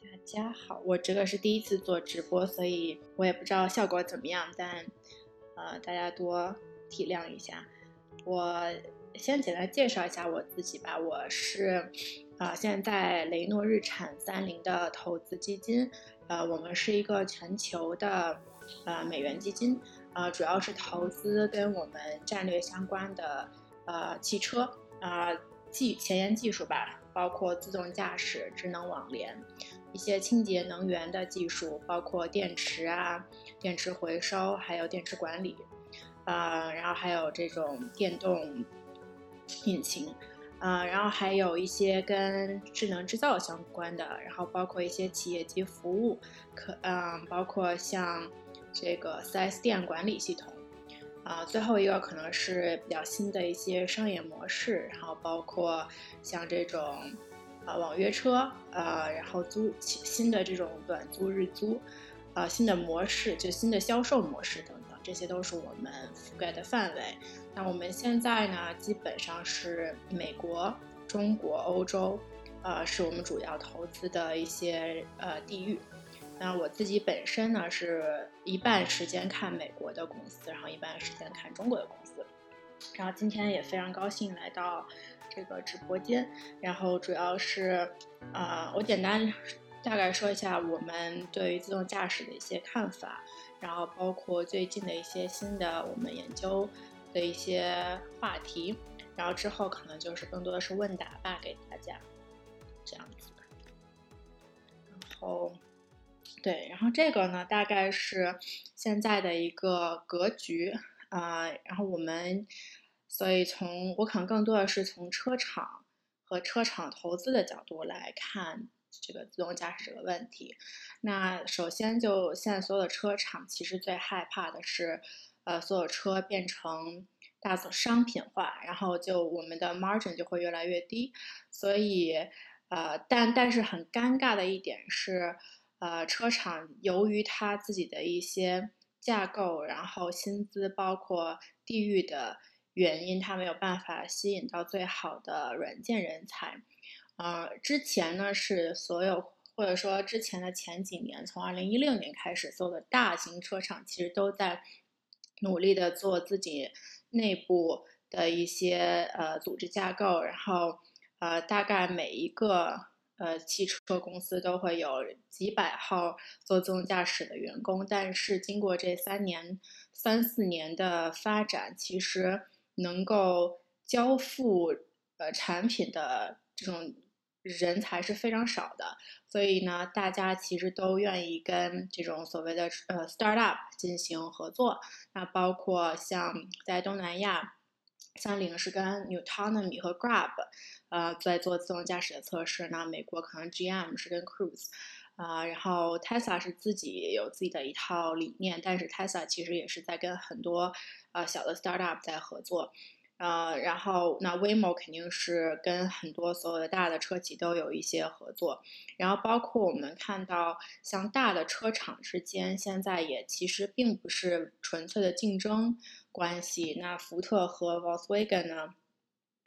大家好，我这个是第一次做直播，所以我也不知道效果怎么样，但呃，大家多体谅一下。我先简单介绍一下我自己吧，我是啊，现在雷诺日产三菱的投资基金，呃，我们是一个全球的呃美元基金，呃，主要是投资跟我们战略相关的呃汽车啊技前沿技术吧，包括自动驾驶、智能网联。一些清洁能源的技术，包括电池啊、电池回收，还有电池管理，呃，然后还有这种电动引擎，呃，然后还有一些跟智能制造相关的，然后包括一些企业级服务，可嗯，包括像这个 4S 店管理系统，啊，最后一个可能是比较新的一些商业模式，然后包括像这种。啊，网约车，呃，然后租新的这种短租日租，呃，新的模式，就新的销售模式等等，这些都是我们覆盖的范围。那我们现在呢，基本上是美国、中国、欧洲，呃，是我们主要投资的一些呃地域。那我自己本身呢，是一半时间看美国的公司，然后一半时间看中国的公司。然后今天也非常高兴来到。这个直播间，然后主要是，呃，我简单大概说一下我们对于自动驾驶的一些看法，然后包括最近的一些新的我们研究的一些话题，然后之后可能就是更多的是问答吧，给大家这样子。然后，对，然后这个呢，大概是现在的一个格局啊，然后我们。所以，从我可能更多的是从车厂和车厂投资的角度来看这个自动驾驶这个问题。那首先，就现在所有的车厂其实最害怕的是，呃，所有车变成大宗商品化，然后就我们的 margin 就会越来越低。所以，呃，但但是很尴尬的一点是，呃，车厂由于它自己的一些架构，然后薪资包括地域的。原因，它没有办法吸引到最好的软件人才。呃，之前呢是所有，或者说之前的前几年，从二零一六年开始，所有的大型车厂其实都在努力的做自己内部的一些呃组织架构，然后呃大概每一个呃汽车公司都会有几百号做自动驾驶的员工，但是经过这三年、三四年的发展，其实。能够交付呃产品的这种人才是非常少的，所以呢，大家其实都愿意跟这种所谓的呃 startup 进行合作。那包括像在东南亚，三菱是跟 Newtonomy 和 Grab 呃在做自动驾驶的测试。那美国可能 GM 是跟 Cruise 啊，然后 Tesla 是自己有自己的一套理念，但是 Tesla 其实也是在跟很多。啊，小的 startup 在合作，呃，然后那 Waymo 肯定是跟很多所有的大的车企都有一些合作，然后包括我们看到像大的车厂之间现在也其实并不是纯粹的竞争关系，那福特和 Volkswagen 呢，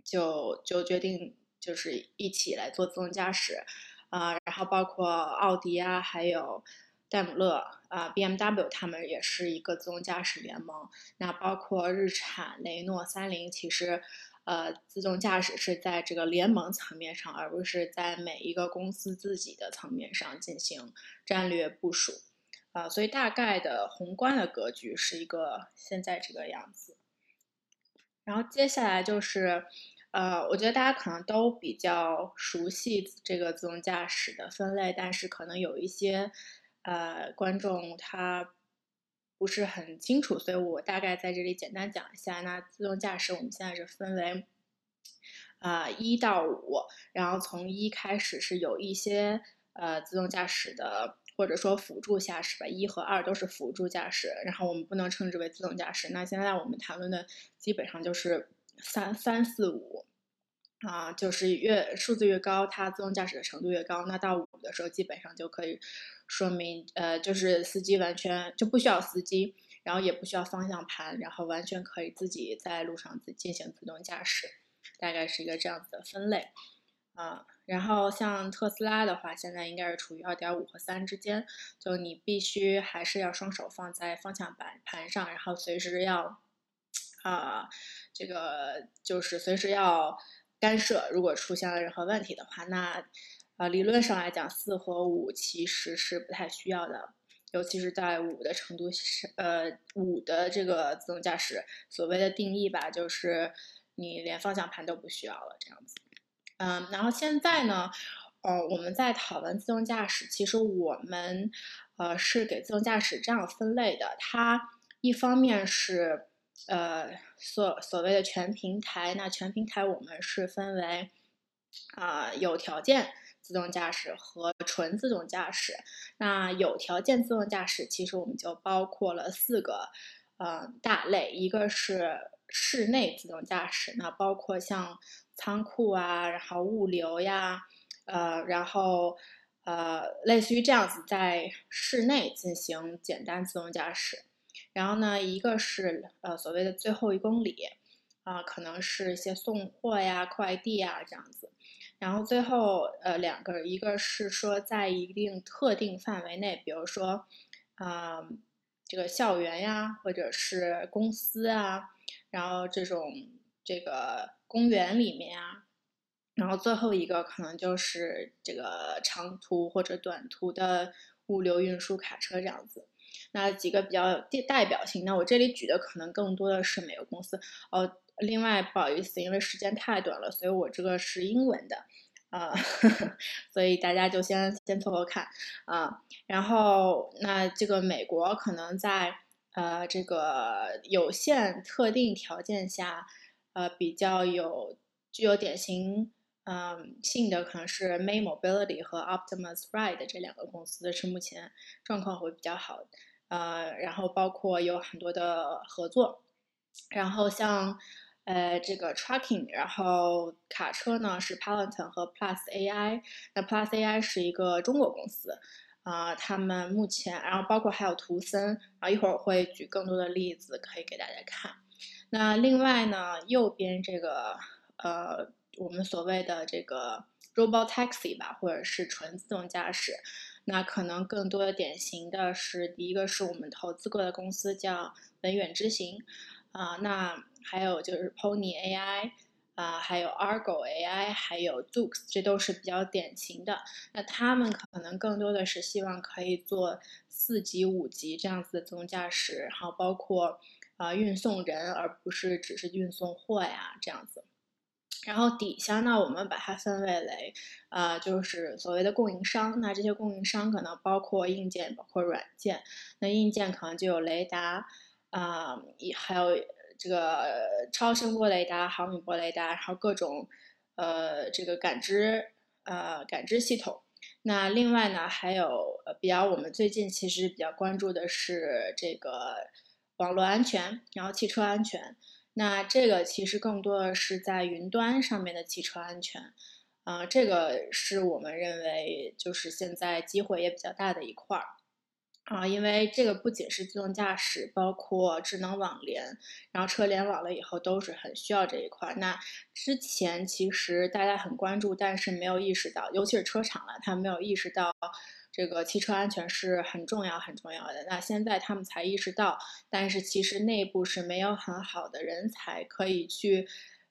就就决定就是一起来做自动驾驶，啊，然后包括奥迪啊，还有。戴姆勒啊，B M W 他们也是一个自动驾驶联盟。那包括日产、雷诺、三菱，其实，呃，自动驾驶是在这个联盟层面上，而不是在每一个公司自己的层面上进行战略部署。啊，所以大概的宏观的格局是一个现在这个样子。然后接下来就是，呃，我觉得大家可能都比较熟悉这个自动驾驶的分类，但是可能有一些。呃，观众他不是很清楚，所以我大概在这里简单讲一下。那自动驾驶我们现在是分为啊一到五，然后从一开始是有一些呃自动驾驶的，或者说辅助驾驶吧，一和二都是辅助驾驶，然后我们不能称之为自动驾驶。那现在我们谈论的基本上就是三三四五。啊，就是越数字越高，它自动驾驶的程度越高。那到五的时候，基本上就可以说明，呃，就是司机完全就不需要司机，然后也不需要方向盘，然后完全可以自己在路上自进行自动驾驶，大概是一个这样子的分类。啊，然后像特斯拉的话，现在应该是处于二点五和三之间，就你必须还是要双手放在方向盘盘上，然后随时要，啊，这个就是随时要干涉，如果出现了任何问题的话，那，呃，理论上来讲，四和五其实是不太需要的。尤其是在五的程度是，呃，五的这个自动驾驶所谓的定义吧，就是你连方向盘都不需要了这样子。嗯，然后现在呢，呃，我们在讨论自动驾驶，其实我们呃是给自动驾驶这样分类的，它一方面是呃所所谓的全平台，那全平台我们是分为啊有条件。自动驾驶和纯自动驾驶，那有条件自动驾驶其实我们就包括了四个，呃大类，一个是室内自动驾驶，那包括像仓库啊，然后物流呀，呃，然后呃类似于这样子在室内进行简单自动驾驶，然后呢，一个是呃所谓的最后一公里，啊，可能是一些送货呀、快递呀这样子。然后最后，呃，两个，一个是说在一定特定范围内，比如说，啊，这个校园呀，或者是公司啊，然后这种这个公园里面啊，然后最后一个可能就是这个长途或者短途的物流运输卡车这样子。那几个比较代代表性，那我这里举的可能更多的是每个公司哦。另外，不好意思，因为时间太短了，所以我这个是英文的，啊，所以大家就先先凑合看啊。然后，那这个美国可能在呃这个有限特定条件下，呃比较有具有典型嗯性的，可能是 May Mobility 和 Optimus Ride 这两个公司是目前状况会比较好，呃，然后包括有很多的合作，然后像。呃，这个 trucking，然后卡车呢是 Peloton 和 Plus AI，那 Plus AI 是一个中国公司，啊，他们目前，然后包括还有图森，啊，一会儿我会举更多的例子可以给大家看。那另外呢，右边这个，呃，我们所谓的这个 robot taxi 吧，或者是纯自动驾驶，那可能更多的典型的是，第一个是我们投资过的公司叫文远之行。啊，那还有就是 Pony AI，啊，还有 Argo AI，还有 Dux，这都是比较典型的。那他们可能更多的是希望可以做四级、五级这样子的自动驾驶，然后包括啊运送人，而不是只是运送货呀这样子。然后底下呢，我们把它分为为，呃，就是所谓的供应商。那这些供应商可能包括硬件，包括软件。那硬件可能就有雷达。啊，也还有这个超声波雷达、毫米波雷达，然后各种呃这个感知呃感知系统。那另外呢，还有比较我们最近其实比较关注的是这个网络安全，然后汽车安全。那这个其实更多的是在云端上面的汽车安全，啊，这个是我们认为就是现在机会也比较大的一块儿。啊，因为这个不仅是自动驾驶，包括智能网联，然后车联网了以后都是很需要这一块。那之前其实大家很关注，但是没有意识到，尤其是车厂了，他们没有意识到这个汽车安全是很重要、很重要的。那现在他们才意识到，但是其实内部是没有很好的人才可以去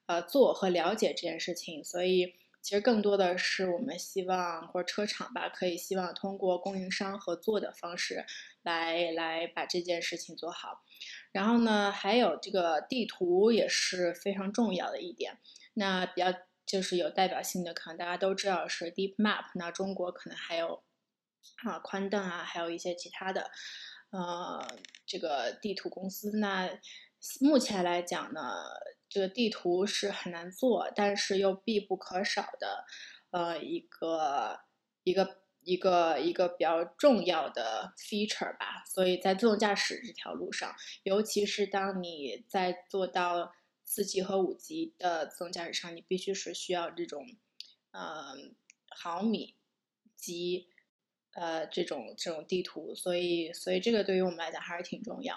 呃做和了解这件事情，所以。其实更多的是我们希望，或者车厂吧，可以希望通过供应商合作的方式，来来把这件事情做好。然后呢，还有这个地图也是非常重要的一点。那比较就是有代表性的，可能大家都知道是 Deep Map。那中国可能还有啊宽凳啊，还有一些其他的呃这个地图公司。那目前来讲呢？这个地图是很难做，但是又必不可少的，呃，一个一个一个一个比较重要的 feature 吧。所以在自动驾驶这条路上，尤其是当你在做到四级和五级的自动驾驶上，你必须是需要这种，呃，毫米级，呃，这种这种地图。所以，所以这个对于我们来讲还是挺重要。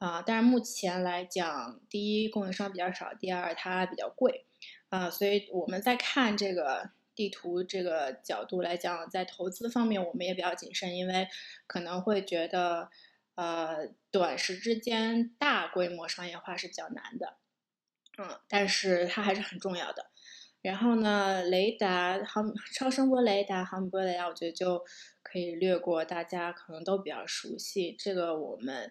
啊，但是目前来讲，第一供应商比较少，第二它比较贵，啊，所以我们在看这个地图这个角度来讲，在投资方面我们也比较谨慎，因为可能会觉得，呃，短时之间大规模商业化是比较难的，嗯，但是它还是很重要的。然后呢，雷达、毫超声波雷达、毫米波雷达，我觉得就可以略过，大家可能都比较熟悉。这个我们，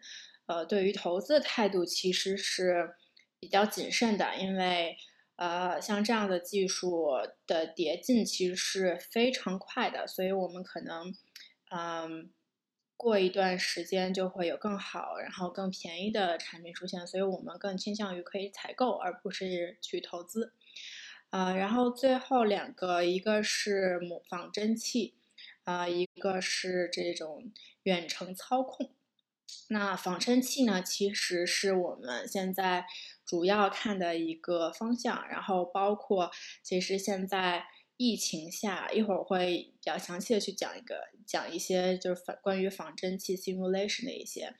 呃，对于投资的态度其实是比较谨慎的，因为，呃，像这样的技术的迭进其实是非常快的，所以我们可能，嗯，过一段时间就会有更好，然后更便宜的产品出现，所以我们更倾向于可以采购，而不是去投资。啊，然后最后两个，一个是模仿真器，啊，一个是这种远程操控。那仿真器呢，其实是我们现在主要看的一个方向。然后包括，其实现在疫情下，一会儿会比较详细的去讲一个，讲一些就是反关于仿真器 simulation 的一些。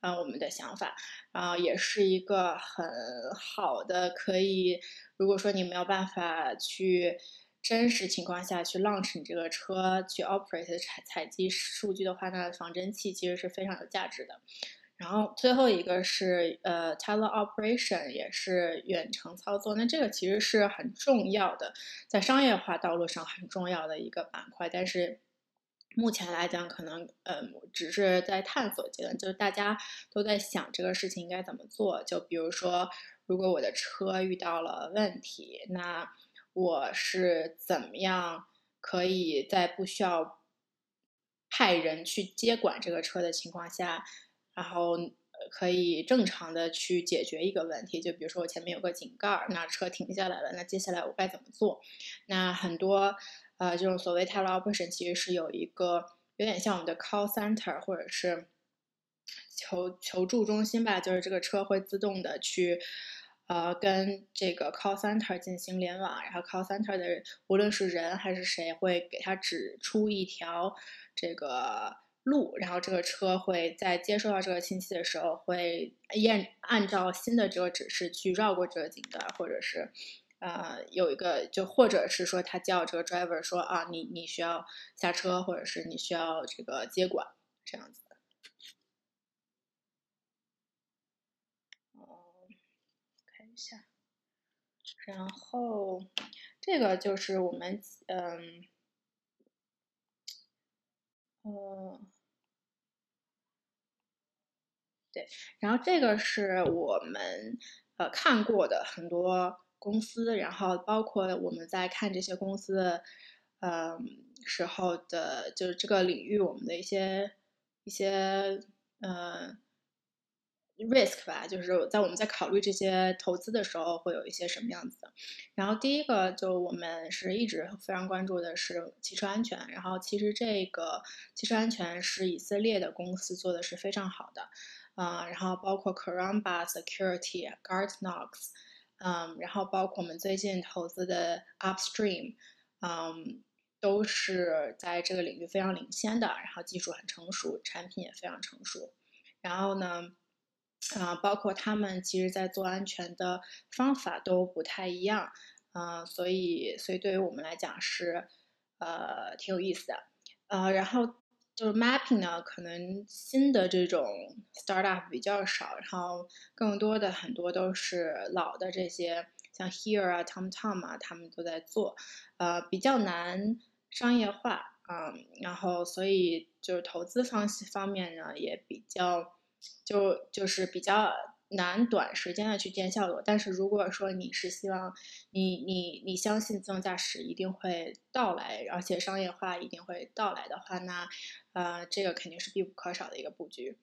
啊，我们的想法，啊，也是一个很好的可以，如果说你没有办法去真实情况下去 launch 你这个车去 operate 采采集数据的话，那仿真器其实是非常有价值的。然后最后一个是呃 tele operation，也是远程操作，那这个其实是很重要的，在商业化道路上很重要的一个板块，但是。目前来讲，可能嗯，只是在探索阶段，就是大家都在想这个事情应该怎么做。就比如说，如果我的车遇到了问题，那我是怎么样可以在不需要派人去接管这个车的情况下，然后可以正常的去解决一个问题？就比如说我前面有个井盖，那车停下来了，那接下来我该怎么做？那很多。呃，这种所谓 teleoperation 其实是有一个有点像我们的 call center 或者是求求助中心吧，就是这个车会自动的去呃跟这个 call center 进行联网，然后 call center 的无论是人还是谁会给他指出一条这个路，然后这个车会在接收到这个信息的时候会验按照新的这个指示去绕过这个井盖，或者是。呃，有一个就或者是说他叫这个 driver 说啊，你你需要下车，或者是你需要这个接管这样子。哦，看下，然后这个就是我们嗯，嗯，对，然后这个是我们呃看过的很多。公司，然后包括我们在看这些公司的，呃时候的，就是这个领域我们的一些一些呃 risk 吧，就是在我们在考虑这些投资的时候会有一些什么样子的。然后第一个就我们是一直非常关注的是汽车安全，然后其实这个汽车安全是以色列的公司做的是非常好的，啊，然后包括 Karamba Security、Guardnox，。嗯，然后包括我们最近投资的 Upstream，嗯，都是在这个领域非常领先的，然后技术很成熟，产品也非常成熟。然后呢，啊，包括他们其实在做安全的方法都不太一样，啊，所以所以对于我们来讲是，呃，挺有意思的，呃，然后。就是 mapping 呢，可能新的这种 startup 比较少，然后更多的很多都是老的这些，像 Here 啊、TomTom 啊，他们都在做，呃，比较难商业化啊，然后所以就是投资方方面呢也比较，就就是比较。难短时间的去见效果，但是如果说你是希望你你你相信自动驾驶一定会到来，而且商业化一定会到来的话，那呃这个肯定是必不可少的一个布局。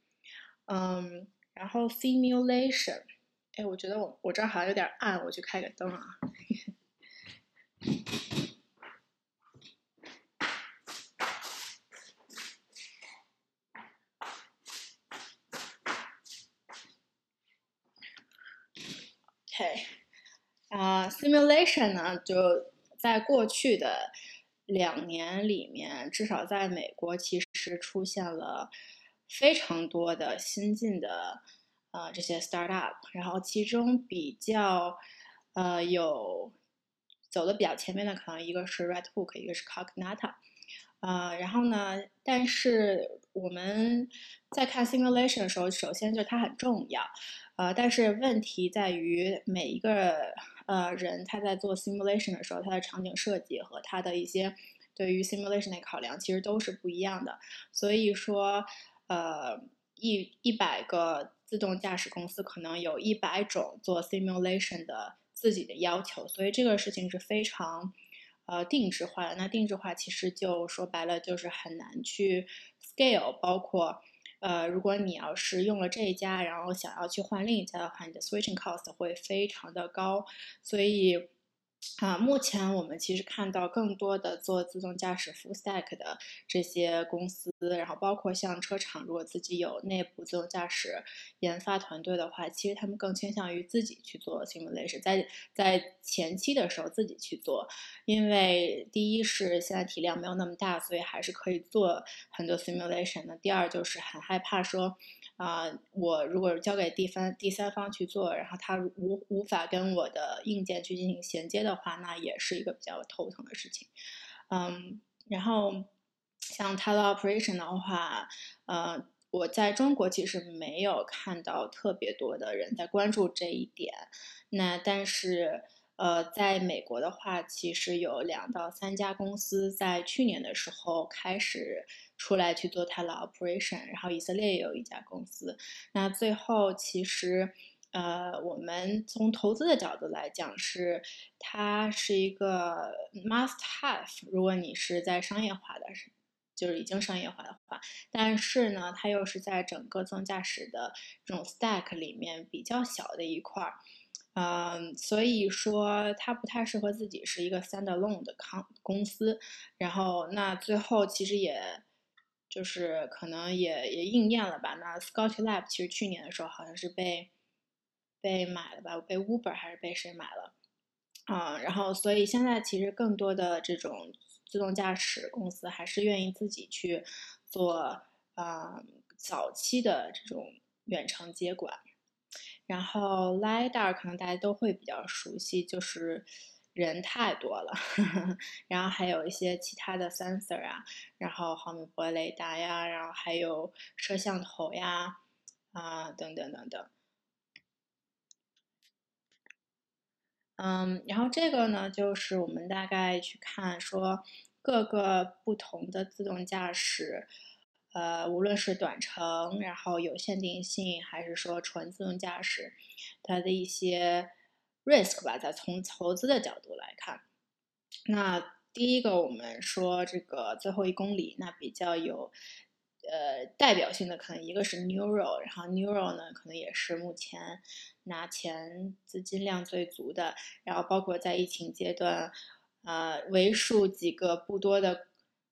嗯，然后 simulation，哎，我觉得我我这儿好像有点暗，我去开个灯啊。啊，simulation 呢，就在过去的两年里面，至少在美国，其实出现了非常多的新进的呃这些 startup，然后其中比较呃有走的比较前面的可能一个是 Redhook，一个是 Cognata。呃，然后呢？但是我们在看 simulation 的时候，首先就它很重要，呃，但是问题在于每一个呃人他在做 simulation 的时候，他的场景设计和他的一些对于 simulation 的考量其实都是不一样的。所以说，呃，一一百个自动驾驶公司可能有一百种做 simulation 的自己的要求，所以这个事情是非常。呃，定制化的那定制化其实就说白了就是很难去 scale，包括呃，如果你要是用了这一家，然后想要去换另一家的话，你的 switching cost 会非常的高，所以。啊，目前我们其实看到更多的做自动驾驶 full stack 的这些公司，然后包括像车厂，如果自己有内部自动驾驶研发团队的话，其实他们更倾向于自己去做 simulation，在在前期的时候自己去做，因为第一是现在体量没有那么大，所以还是可以做很多 simulation 的。第二就是很害怕说。啊，我如果交给第三第三方去做，然后他无无法跟我的硬件去进行衔接的话，那也是一个比较头疼的事情。嗯，然后像 teleoperation 的话，呃，我在中国其实没有看到特别多的人在关注这一点。那但是。呃，在美国的话，其实有两到三家公司在去年的时候开始出来去做 teleoperation，然后以色列也有一家公司。那最后其实，呃，我们从投资的角度来讲，是它是一个 must have，如果你是在商业化的，就是已经商业化的话，但是呢，它又是在整个自动驾驶的这种 stack 里面比较小的一块儿。嗯，所以说它不太适合自己是一个 standalone 的康公司，然后那最后其实也就是可能也也应验了吧。那 Scotty Lab 其实去年的时候好像是被被买了吧，被 Uber 还是被谁买了？啊，然后所以现在其实更多的这种自动驾驶公司还是愿意自己去做啊早期的这种远程接管。然后 lidar 可能大家都会比较熟悉，就是人太多了，呵 呵然后还有一些其他的 sensor 啊，然后毫米波雷达呀，然后还有摄像头呀，啊等等等等。嗯，然后这个呢，就是我们大概去看说各个不同的自动驾驶。呃，无论是短程，然后有限定性，还是说纯自动驾驶，它的一些 risk 吧，在从投资的角度来看，那第一个我们说这个最后一公里，那比较有呃代表性的，可能一个是 Neural，然后 Neural 呢，可能也是目前拿钱资金量最足的，然后包括在疫情阶段，呃，为数几个不多的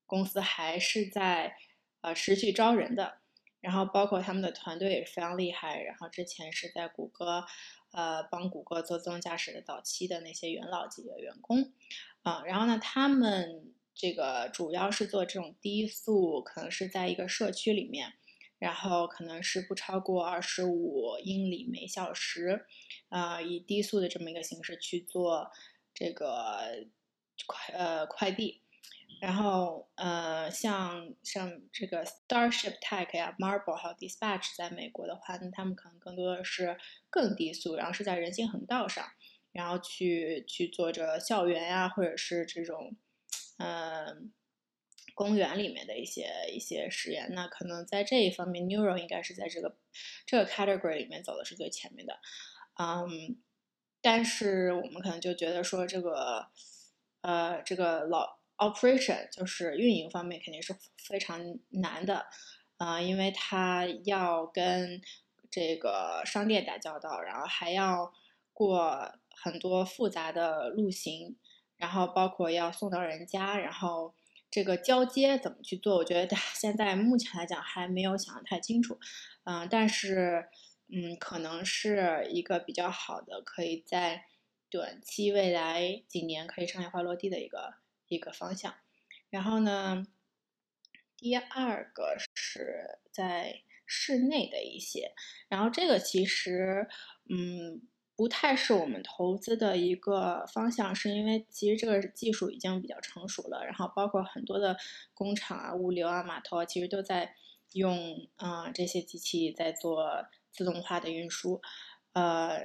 公司还是在。呃，持续招人的，然后包括他们的团队也是非常厉害。然后之前是在谷歌，呃，帮谷歌做自动驾驶的早期的那些元老级的员工，啊，然后呢，他们这个主要是做这种低速，可能是在一个社区里面，然后可能是不超过二十五英里每小时，啊，以低速的这么一个形式去做这个快呃快递。然后，呃，像像这个 Starship Tech 呀、Marble 还有 Dispatch，在美国的话，那他们可能更多的是更低速，然后是在人行横道上，然后去去做着校园呀，或者是这种，嗯，公园里面的一些一些实验。那可能在这一方面，Neural 应该是在这个这个 category 里面走的是最前面的，嗯，但是我们可能就觉得说这个，呃，这个老。Operation 就是运营方面肯定是非常难的，啊，因为他要跟这个商店打交道，然后还要过很多复杂的路型，然后包括要送到人家，然后这个交接怎么去做？我觉得 现在目前来讲还没有想得太清楚，嗯，但是嗯，可能是一个比较好的，可以在短期未来几年可以商业化落地的一个。一个方向，然后呢，第二个是在室内的一些，然后这个其实，嗯，不太是我们投资的一个方向，是因为其实这个技术已经比较成熟了，然后包括很多的工厂啊、物流啊、码头啊，其实都在用啊这些机器在做自动化的运输，呃，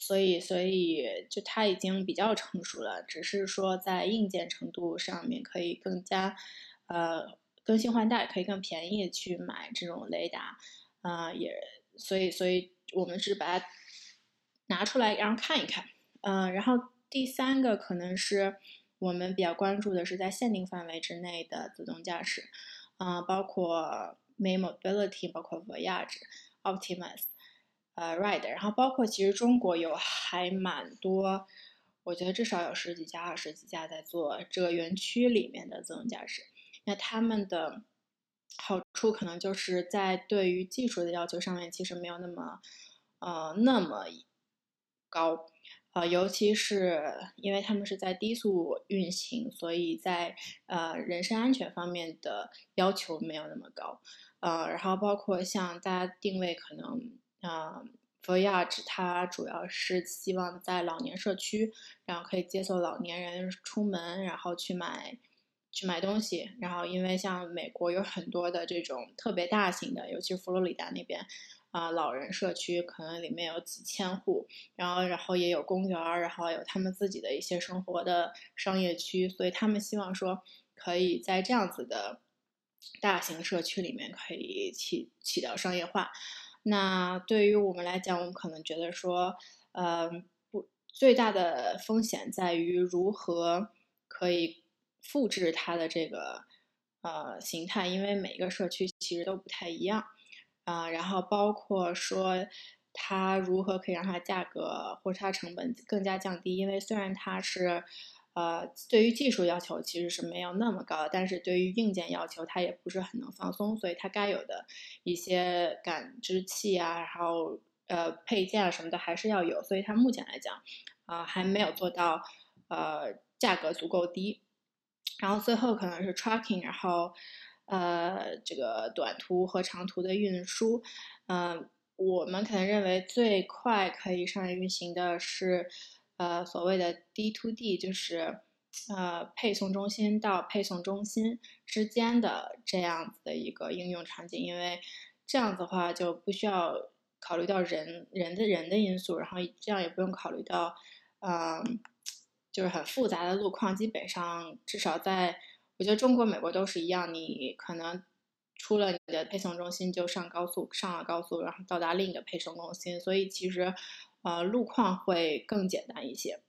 所以所以就它已经比较成熟了，只是说在硬件程度上面可以更加呃更新换代，可以更便宜去买这种雷达，啊也所以所以我们是把它。拿出来，然后看一看，嗯，然后第三个可能是我们比较关注的是在限定范围之内的自动驾驶，啊，包括 May Mobility，包括 Voyage、Optimus，呃，Ride，然后包括其实中国有还蛮多，我觉得至少有十几家、二十几家在做这个园区里面的自动驾驶。那他们的好处可能就是在对于技术的要求上面，其实没有那么，呃，那么。高，呃，尤其是因为他们是在低速运行，所以在呃人身安全方面的要求没有那么高，呃，然后包括像大家定位可能，呃，Voyage 它主要是希望在老年社区，然后可以接送老年人出门，然后去买去买东西，然后因为像美国有很多的这种特别大型的，尤其是佛罗里达那边。啊，老人社区可能里面有几千户，然后然后也有公园，然后有他们自己的一些生活的商业区，所以他们希望说可以在这样子的大型社区里面可以起起到商业化。那对于我们来讲，我们可能觉得说，呃，不最大的风险在于如何可以复制它的这个呃形态，因为每个社区其实都不太一样。啊，然后包括说它如何可以让它价格或者它成本更加降低，因为虽然它是，呃，对于技术要求其实是没有那么高，但是对于硬件要求它也不是很能放松，所以它该有的一些感知器啊，然后呃配件啊什么的还是要有，所以它目前来讲，啊还没有做到呃价格足够低，然后最后可能是 tracking，然后。呃，这个短途和长途的运输，嗯，我们可能认为最快可以上运行的是，呃，所谓的 D to D，就是呃配送中心到配送中心之间的这样子的一个应用场景，因为这样子的话就不需要考虑到人人的人的因素，然后这样也不用考虑到，嗯，就是很复杂的路况，基本上至少在。我觉得中国、美国都是一样，你可能出了你的配送中心就上高速，上了高速，然后到达另一个配送中心，所以其实，呃，路况会更简单一些。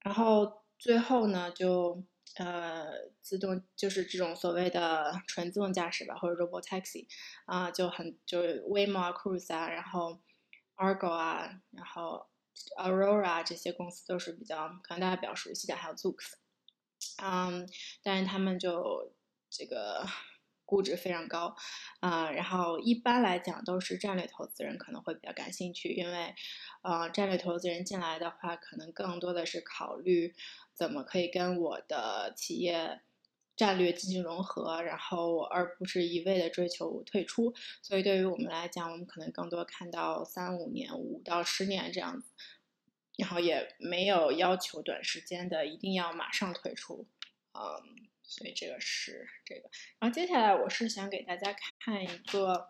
然后最后呢，就呃，自动就是这种所谓的纯自动驾驶吧，或者 robot taxi 啊，就很就是 Waymo 啊、Cruise 啊，然后 Argo 啊，然后 Aurora 这些公司都是比较可能大家比较熟悉的，还有 Zoox。嗯，但是他们就这个估值非常高，啊，然后一般来讲都是战略投资人可能会比较感兴趣，因为，呃，战略投资人进来的话，可能更多的是考虑怎么可以跟我的企业战略进行融合，然后而不是一味的追求退出。所以对于我们来讲，我们可能更多看到三五年、五到十年这样子。然后也没有要求短时间的一定要马上退出，嗯，所以这个是这个。然后接下来我是想给大家看一个，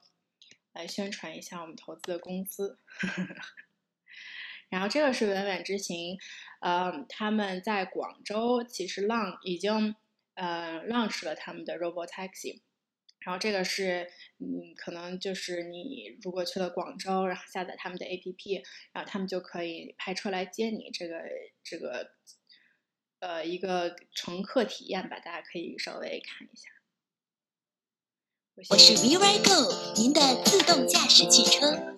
来宣传一下我们投资的公司。然后这个是稳稳之行，嗯，他们在广州其实浪已经呃 launch 了他们的 Robo Taxi。然后这个是，嗯，可能就是你如果去了广州，然后下载他们的 APP，然后他们就可以派车来接你。这个这个，呃，一个乘客体验吧，大家可以稍微看一下。我是 VYGO，您的自动驾驶汽车。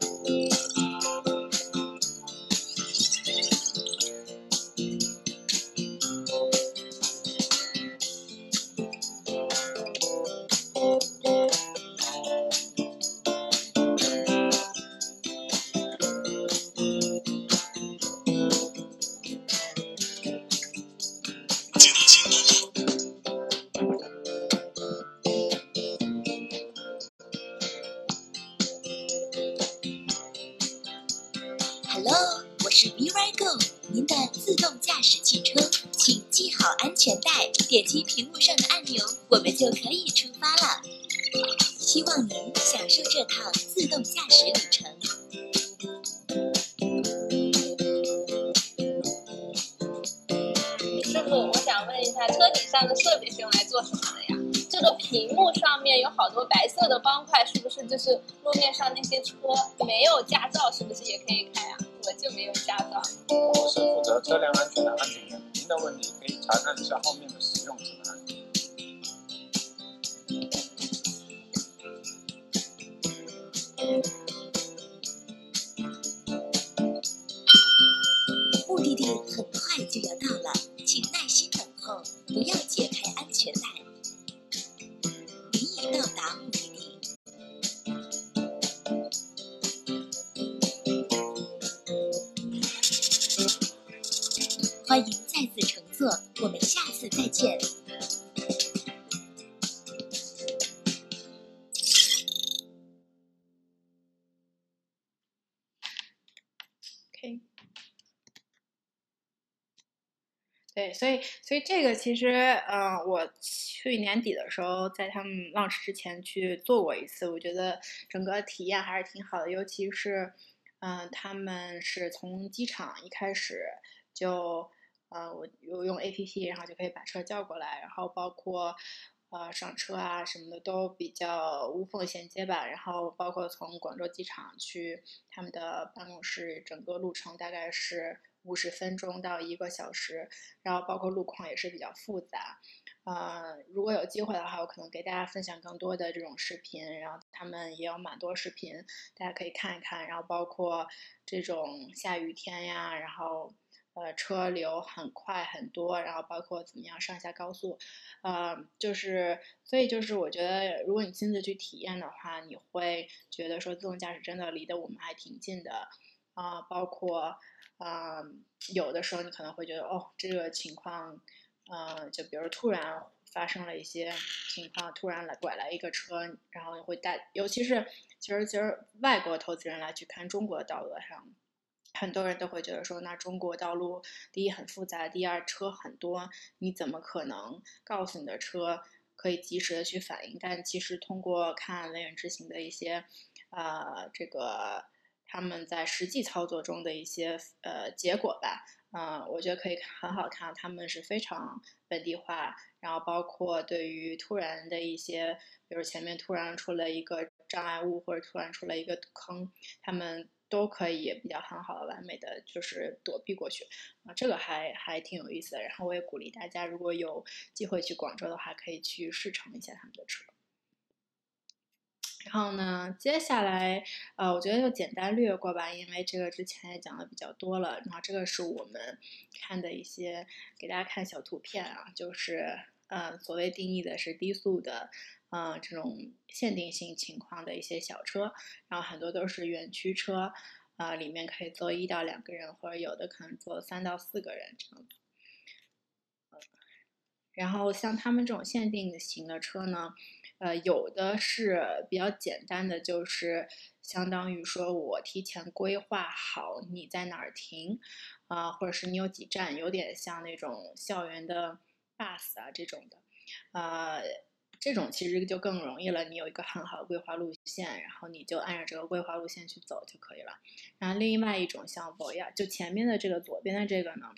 车辆安全的安全员，您的问题可以查看一下后面的使用指这个其实，呃，我去年底的时候在他们 launch 之前去做过一次，我觉得整个体验还是挺好的，尤其是，嗯、他们是从机场一开始就，呃，我有用 APP，然后就可以把车叫过来，然后包括。呃，上车啊什么的都比较无缝衔接吧。然后包括从广州机场去他们的办公室，整个路程大概是五十分钟到一个小时。然后包括路况也是比较复杂。呃，如果有机会的话，我可能给大家分享更多的这种视频。然后他们也有蛮多视频，大家可以看一看。然后包括这种下雨天呀，然后。呃，车流很快很多，然后包括怎么样上下高速，呃，就是，所以就是我觉得，如果你亲自去体验的话，你会觉得说自动驾驶真的离得我们还挺近的，啊、包括，啊、有的时候你可能会觉得，哦，这个情况，呃，就比如突然发生了一些情况，突然来拐来一个车，然后会带，尤其是其实其实外国投资人来去看中国的道路上。很多人都会觉得说，那中国道路第一很复杂，第二车很多，你怎么可能告诉你的车可以及时的去反应？但其实通过看雷远之行的一些，呃，这个他们在实际操作中的一些呃结果吧，嗯、呃，我觉得可以很好看，他们是非常本地化，然后包括对于突然的一些，比如前面突然出了一个障碍物，或者突然出了一个坑，他们。都可以比较很好的、完美的就是躲避过去啊，这个还还挺有意思的。然后我也鼓励大家，如果有机会去广州的话，可以去试乘一下他们的车。然后呢，接下来呃，我觉得就简单略过吧，因为这个之前也讲的比较多了。然后这个是我们看的一些，给大家看小图片啊，就是呃，所谓定义的是低速的。呃，这种限定性情况的一些小车，然后很多都是园区车，呃，里面可以坐一到两个人，或者有的可能坐三到四个人这样子。然后像他们这种限定型的车呢，呃，有的是比较简单的，就是相当于说我提前规划好你在哪儿停，啊、或者是你有几站，有点像那种校园的 bus 啊这种的，呃。这种其实就更容易了，你有一个很好的规划路线，然后你就按照这个规划路线去走就可以了。然后另外一种像 voya，就前面的这个左边的这个呢，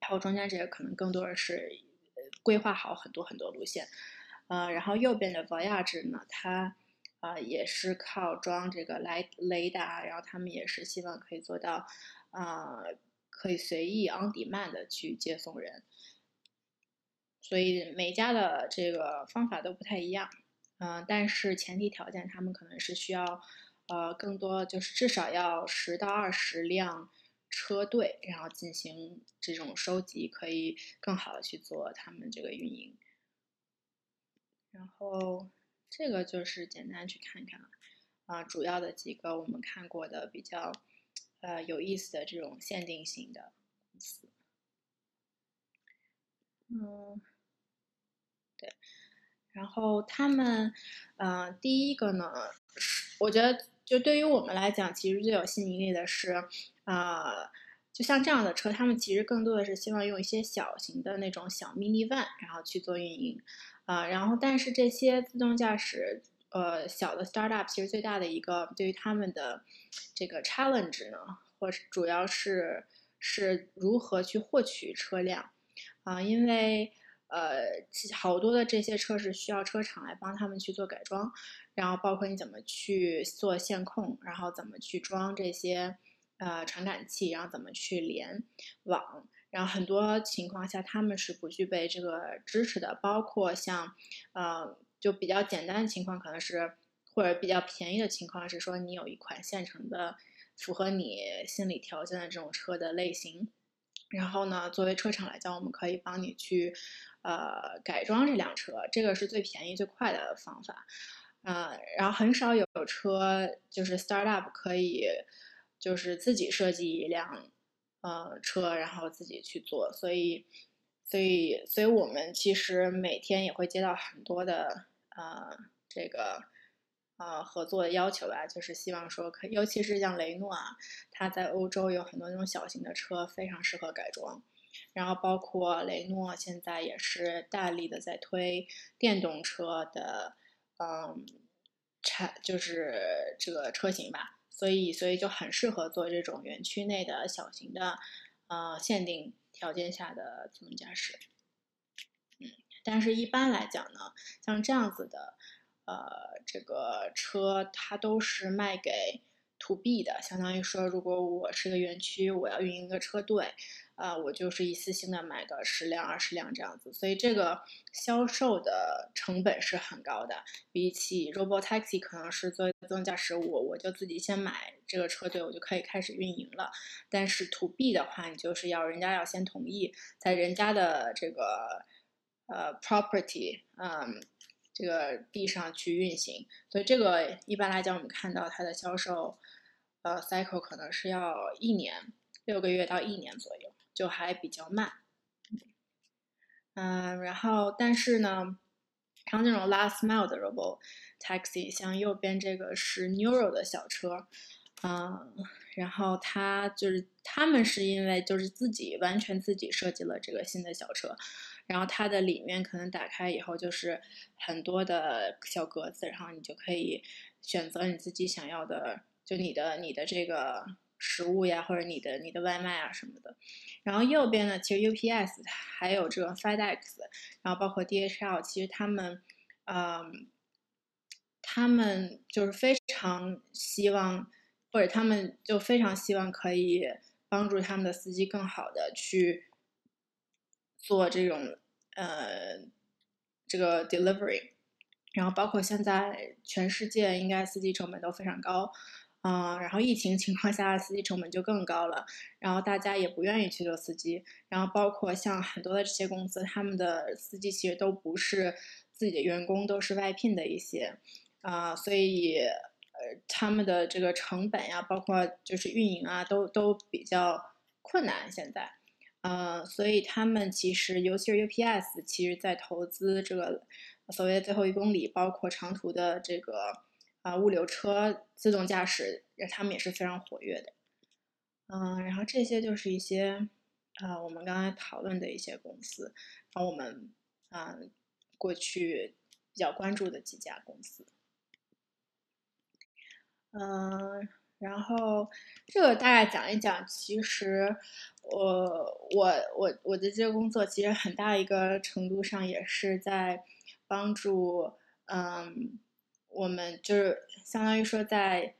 还有中间这个可能更多的是规划好很多很多路线，呃，然后右边的 Voyage 呢，它啊、也是靠装这个雷雷达，然后他们也是希望可以做到啊、可以随意 on demand 的去接送人。所以每家的这个方法都不太一样，嗯、但是前提条件他们可能是需要，呃，更多就是至少要十到二十辆车队，然后进行这种收集，可以更好的去做他们这个运营。然后这个就是简单去看看了，啊、主要的几个我们看过的比较，呃，有意思的这种限定型的公司，嗯。对，然后他们，呃，第一个呢，我觉得就对于我们来讲，其实最有吸引力的是，呃，就像这样的车，他们其实更多的是希望用一些小型的那种小 mini van，然后去做运营，啊，然后但是这些自动驾驶，呃，小的 startup 其实最大的一个对于他们的这个 challenge 呢，或是主要是是如何去获取车辆，啊，因为呃，好多的这些车是需要车厂来帮他们去做改装，然后包括你怎么去做线控，然后怎么去装这些。呃，传感器，然后怎么去连网？然后很多情况下他们是不具备这个知识的，包括像，呃，就比较简单的情况，可能是或者比较便宜的情况是说，你有一款现成的符合你心理条件的这种车的类型，然后呢，作为车厂来讲，我们可以帮你去呃改装这辆车，这个是最便宜最快的方法，呃，然后很少有车就是 startup 可以。就是自己设计一辆，呃，车，然后自己去做，所以，所以，所以我们其实每天也会接到很多的，呃，这个，呃，合作的要求吧，就是希望说可，尤其是像雷诺啊，它在欧洲有很多那种小型的车，非常适合改装，然后包括雷诺现在也是大力的在推电动车的，嗯，产就是这个车型吧。所以，所以就很适合做这种园区内的小型的，呃，限定条件下的自动驾驶。嗯，但是一般来讲呢，像这样子的，呃，这个车它都是卖给 to B 的，相当于说，如果我是个园区，我要运营一个车队。啊，我就是一次性的买个十辆、二十辆这样子，所以这个销售的成本是很高的。比起 Robotaxi，可能是作为自动驾驶，我我就自己先买这个车队，我就可以开始运营了。但是 To B 的话，你就是要人家要先同意，在人家的这个呃 property，嗯，这个地上去运行。所以这个一般来讲，我们看到它的销售呃 cycle 可能是要一年六个月到一年左右。就还比较慢，嗯，然后但是呢，像那种 last mile 的 robot taxi，像右边这个是 Neuro 的小车，嗯，然后它就是他们是因为就是自己完全自己设计了这个新的小车，然后它的里面可能打开以后就是很多的小格子，然后你就可以选择你自己想要的，就你的你的这个。食物呀，或者你的你的外卖啊什么的，然后右边呢，其实 UPS 还有这个 FedEx，然后包括 DHL，其实他们，嗯，他们就是非常希望，或者他们就非常希望可以帮助他们的司机更好的去做这种呃这个 delivery，然后包括现在全世界应该司机成本都非常高。嗯，然后疫情情况下，司机成本就更高了，然后大家也不愿意去做司机，然后包括像很多的这些公司，他们的司机其实都不是自己的员工，都是外聘的一些，啊，所以呃，他们的这个成本呀，包括就是运营啊，都都比较困难现在，呃，所以他们其实，尤其是 UPS，其实在投资这个所谓的最后一公里，包括长途的这个。啊，物流车自动驾驶，他们也是非常活跃的。嗯，然后这些就是一些，啊，我们刚才讨论的一些公司，然后我们啊过去比较关注的几家公司。嗯，然后这个大概讲一讲，其实我我我我的这个工作其实很大一个程度上也是在帮助，嗯。我们就是相当于说，在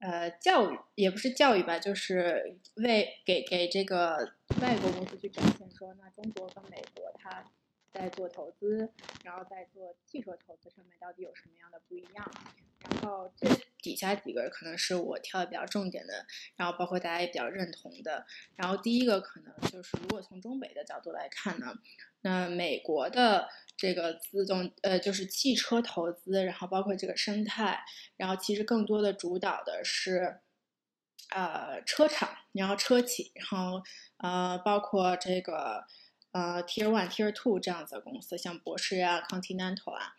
呃教育也不是教育吧，就是为给给这个外国公司去展现说，那中国跟美国它在做投资，然后在做汽车投资上面到底有什么样的不一样？然后这底下几个可能是我挑的比较重点的，然后包括大家也比较认同的。然后第一个可能就是，如果从中北的角度来看呢，那美国的。这个自动呃，就是汽车投资，然后包括这个生态，然后其实更多的主导的是，呃，车厂，然后车企，然后呃，包括这个呃，Tier One、Tier Two 这样子的公司，像博士呀、Continental 啊，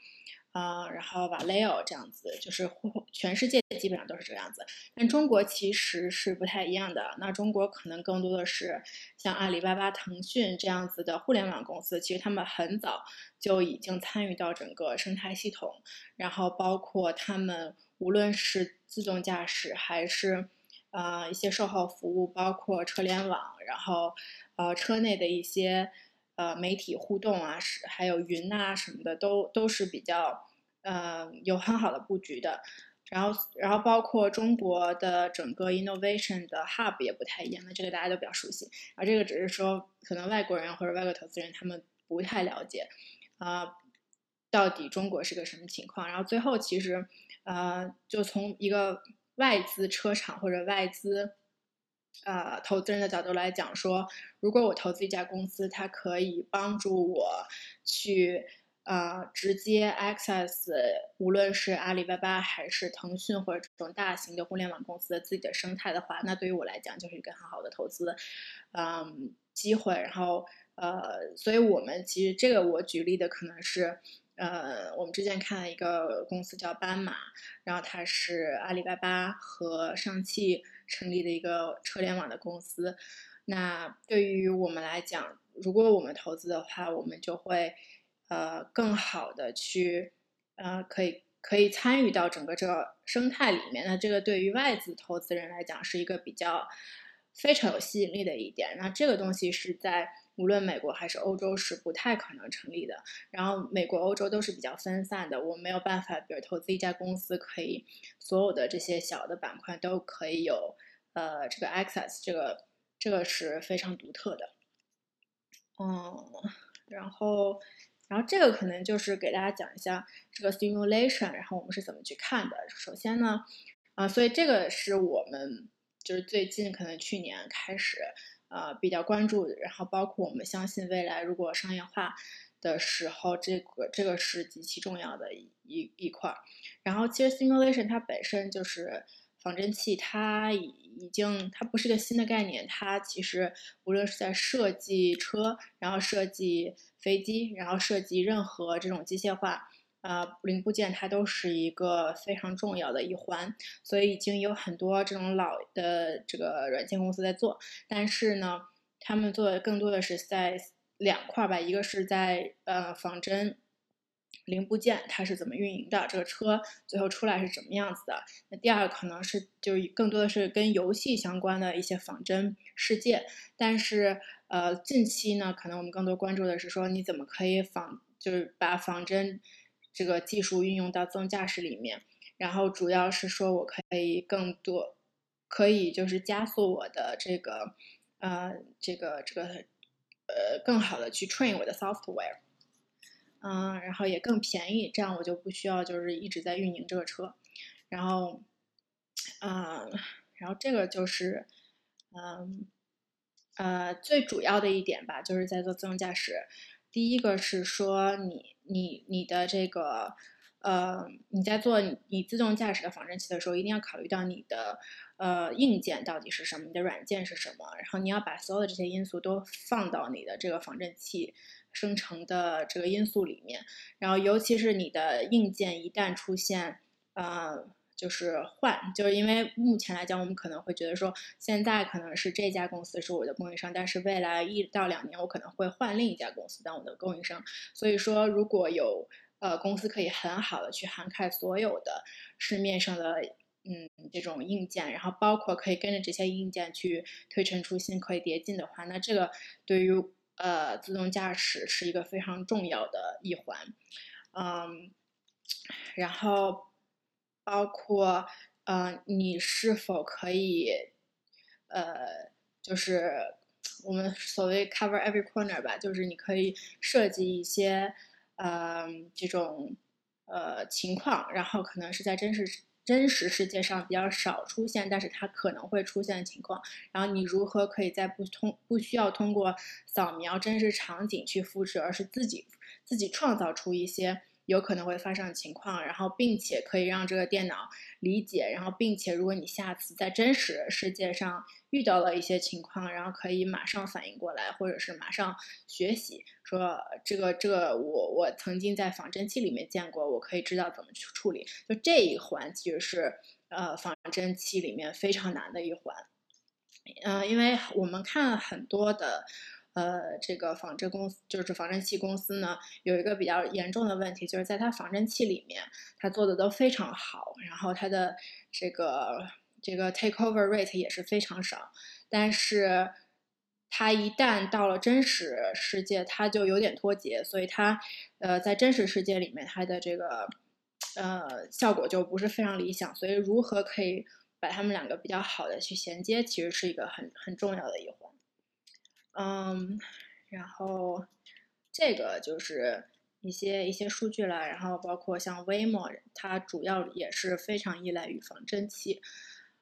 啊、然后 Valeo 这样子，就是全世界基本上都是这样子。但中国其实是不太一样的，那中国可能更多的是像阿里巴巴、腾讯这样子的互联网公司，其实他们很早就已经参与到整个生态系统，然后包括他们无论是自动驾驶还是呃一些售后服务，包括车联网，然后呃车内的一些呃媒体互动啊，是还有云啊什么的，都都是比较呃有很好的布局的。然后，然后包括中国的整个 innovation 的 hub 也不太一样，那这个大家都比较熟悉。然后这个只是说，可能外国人或者外国投资人他们不太了解，啊、到底中国是个什么情况。然后最后其实，呃，就从一个外资车厂或者外资呃投资人的角度来讲说，如果我投资一家公司，它可以帮助我去呃直接 access 无论是阿里巴巴还是腾讯或者这种大型的互联网公司的自己的生态的话，那对于我来讲就是一个很好的投资嗯机会。然后呃，所以我们其实这个我举例的可能是。呃，我们之前看了一个公司叫斑马，然后它是阿里巴巴和上汽成立的一个车联网的公司。那对于我们来讲，如果我们投资的话，我们就会呃更好的去呃可以可以参与到整个这个生态里面。那这个对于外资投资人来讲是一个比较非常有吸引力的一点。那这个东西是在无论美国还是欧洲是不太可能成立的。然后美国、欧洲都是比较分散的，我没有办法，比如投资一家公司，可以所有的这些小的板块都可以有呃这个 access，这个这个是非常独特的。嗯，然后然后这个可能就是给大家讲一下这个 simulation，然后我们是怎么去看的。首先呢，啊、所以这个是我们就是最近可能去年开始。呃，比较关注，然后包括我们相信未来如果商业化的时候，这个这个是极其重要的一一一块儿。然后其实 simulation 它本身就是仿真器，它已已经它不是个新的概念，它其实无论是在设计车，然后设计飞机，然后设计任何这种机械化。呃，零部件它都是一个非常重要的一环，所以已经有很多这种老的这个软件公司在做，但是呢，他们做的更多的是在两块吧，一个是在呃仿真零部件它是怎么运营的，这个车最后出来是什么样子的。那第二可能是就是更多的是跟游戏相关的一些仿真世界，但是呃近期呢，可能我们更多关注的是说你怎么可以仿，就是把仿真。这个技术运用到自动驾驶里面，然后主要是说我可以更多，可以就是加速我的这个，呃，这个这个，呃，更好的去 train 我的 software，嗯，然后也更便宜，这样我就不需要就是一直在运营这个车，然后，嗯，然后这个就是，嗯，呃，最主要的一点吧，就是在做自动驾驶。第一个是说你你你的这个呃你在做你自动驾驶的仿真器的时候，一定要考虑到你的呃硬件到底是什么，你的软件是什么，然后你要把所有的这些因素都放到你的这个仿真器生成的这个因素里面，然后尤其是你的硬件一旦出现呃。就是换，就是因为目前来讲，我们可能会觉得说，现在可能是这家公司是我的供应商，但是未来一到两年，我可能会换另一家公司当我的供应商。所以说，如果有呃公司可以很好的去涵盖所有的市面上的嗯这种硬件，然后包括可以跟着这些硬件去推陈出新、可以叠进的话，那这个对于呃自动驾驶是一个非常重要的一环。嗯，然后。包括呃，你是否可以呃，就是我们所谓 cover every corner 吧，就是你可以设计一些呃这种呃情况，然后可能是在真实真实世界上比较少出现，但是它可能会出现的情况，然后你如何可以在不通不需要通过扫描真实场景去复制，而是自己自己创造出一些。有可能会发生的情况，然后并且可以让这个电脑理解，然后并且如果你下次在真实世界上遇到了一些情况，然后可以马上反应过来，或者是马上学习，说这个这个我我曾经在仿真器里面见过，我可以知道怎么去处理。就这一环其实是呃仿真器里面非常难的一环，嗯，因为我们看很多的。呃，这个仿真公司就是仿真器公司呢，有一个比较严重的问题，就是在它仿真器里面，它做的都非常好，然后它的这个这个 takeover rate 也是非常少，但是它一旦到了真实世界，它就有点脱节，所以它呃在真实世界里面，它的这个呃效果就不是非常理想，所以如何可以把它们两个比较好的去衔接，其实是一个很很重要的一环。嗯，然后这个就是一些一些数据了，然后包括像 Waymo，它主要也是非常依赖于仿真器，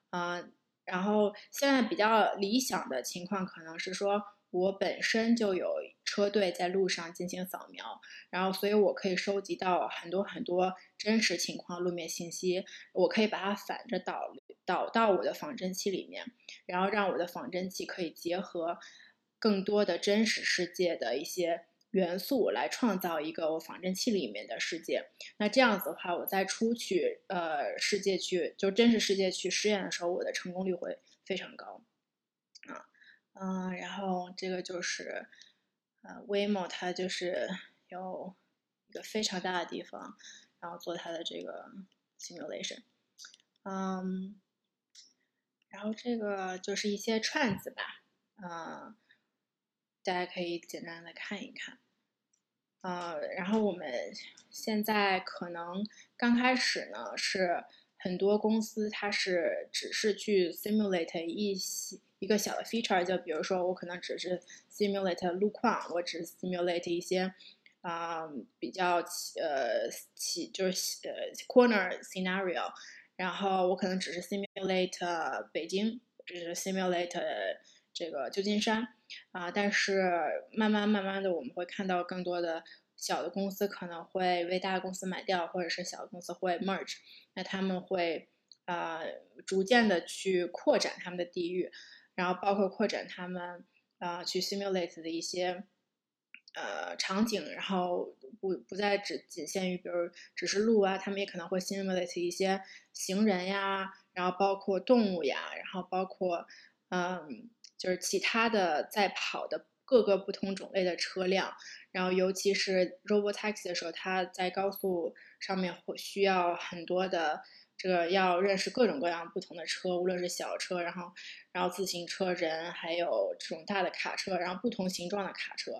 啊，然后现在比较理想的情况可能是说我本身就有车队在路上进行扫描，然后所以我可以收集到很多很多真实情况路面信息，我可以把它反着导导到我的仿真器里面，然后让我的仿真器可以结合。更多的真实世界的一些元素来创造一个我仿真器里面的世界。那这样子的话，我再出去呃世界去就真实世界去实验的时候，我的成功率会非常高。啊，嗯，然后这个就是呃 Waymo 它就是有一个非常大的地方，然后做它的这个 simulation。嗯，然后这个就是一些串子吧，嗯。大家可以简单的看一看，呃，然后我们现在可能刚开始呢，是很多公司它是只是去 simulate 一些一个小的 feature，就比如说我可能只是 simulate 路况，我只 simulate 一些啊比较呃起就是呃 corner scenario，然后我可能只是 simulate 北京，只是 simulate 这个旧金山。啊，但是慢慢慢慢的，我们会看到更多的小的公司可能会为大公司买掉，或者是小的公司会 merge，那他们会呃逐渐的去扩展他们的地域，然后包括扩展他们啊去 simulate 的一些呃场景，然后不不再只仅限于比如只是路啊，他们也可能会 simulate 一些行人呀，然后包括动物呀，然后包括嗯。就是其他的在跑的各个不同种类的车辆，然后尤其是 robotaxi 的时候，它在高速上面会需要很多的这个要认识各种各样不同的车，无论是小车，然后然后自行车、人，还有这种大的卡车，然后不同形状的卡车，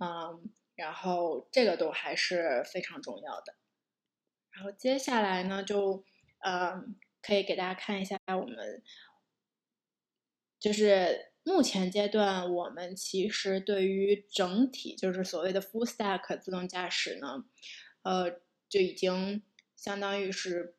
嗯，然后这个都还是非常重要的。然后接下来呢，就嗯可以给大家看一下我们就是。目前阶段，我们其实对于整体就是所谓的 full stack 自动驾驶呢，呃，就已经相当于是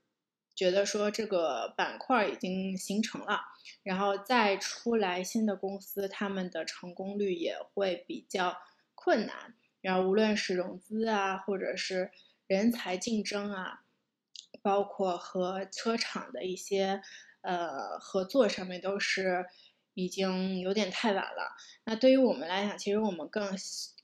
觉得说这个板块已经形成了，然后再出来新的公司，他们的成功率也会比较困难。然后无论是融资啊，或者是人才竞争啊，包括和车厂的一些呃合作上面都是。已经有点太晚了。那对于我们来讲，其实我们更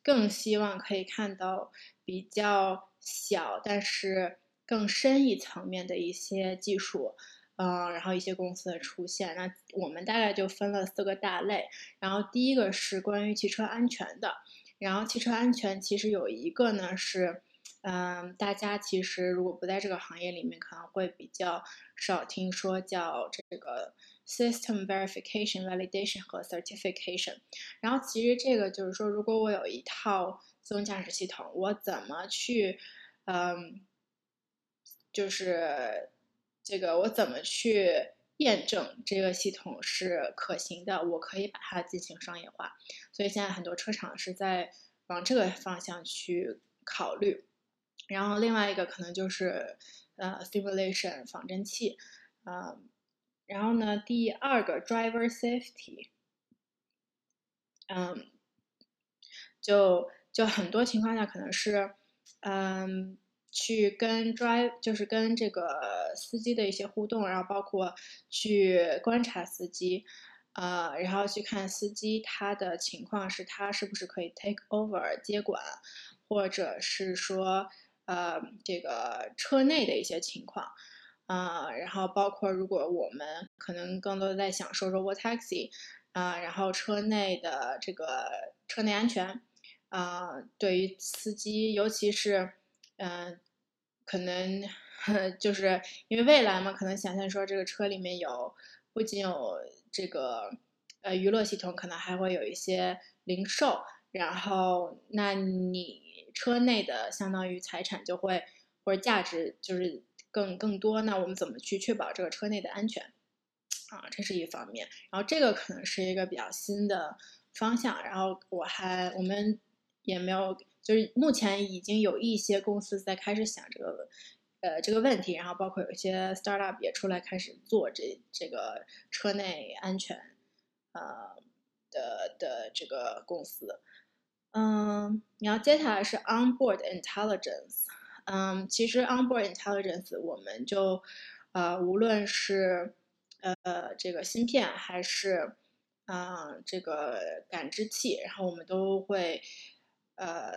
更希望可以看到比较小，但是更深一层面的一些技术，嗯，然后一些公司的出现。那我们大概就分了四个大类。然后第一个是关于汽车安全的。然后汽车安全其实有一个呢是，嗯，大家其实如果不在这个行业里面，可能会比较少听说叫这个。System verification, validation 和 certification。然后其实这个就是说，如果我有一套自动驾驶系统，我怎么去，嗯，就是这个我怎么去验证这个系统是可行的？我可以把它进行商业化。所以现在很多车厂是在往这个方向去考虑。然后另外一个可能就是呃 simulation 仿真器，嗯。然后呢，第二个 driver safety，嗯，就就很多情况下可能是，嗯，去跟 drive 就是跟这个司机的一些互动，然后包括去观察司机，呃，然后去看司机他的情况是他是不是可以 take over 接管，或者是说呃这个车内的一些情况，啊、然后包括如果我们可能更多的在享受 robot taxi，啊、然后车内的这个车内安全。啊、对于司机，尤其是，嗯、可能 就是因为未来嘛，可能想象说这个车里面有不仅有这个呃娱乐系统，可能还会有一些零售，然后那你车内的相当于财产就会或者价值就是更更多，那我们怎么去确保这个车内的安全？啊，这是一方面，然后这个可能是一个比较新的方向，然后我还我们也没有，就是目前已经有一些公司在开始想这个呃这个问题，然后包括有一些 startup 也出来开始做这这个车内安全呃的的这个公司。嗯，然后接下来是 onboard intelligence。嗯，其实 onboard intelligence 我们就呃无论是呃这个芯片还是啊、这个感知器，然后我们都会呃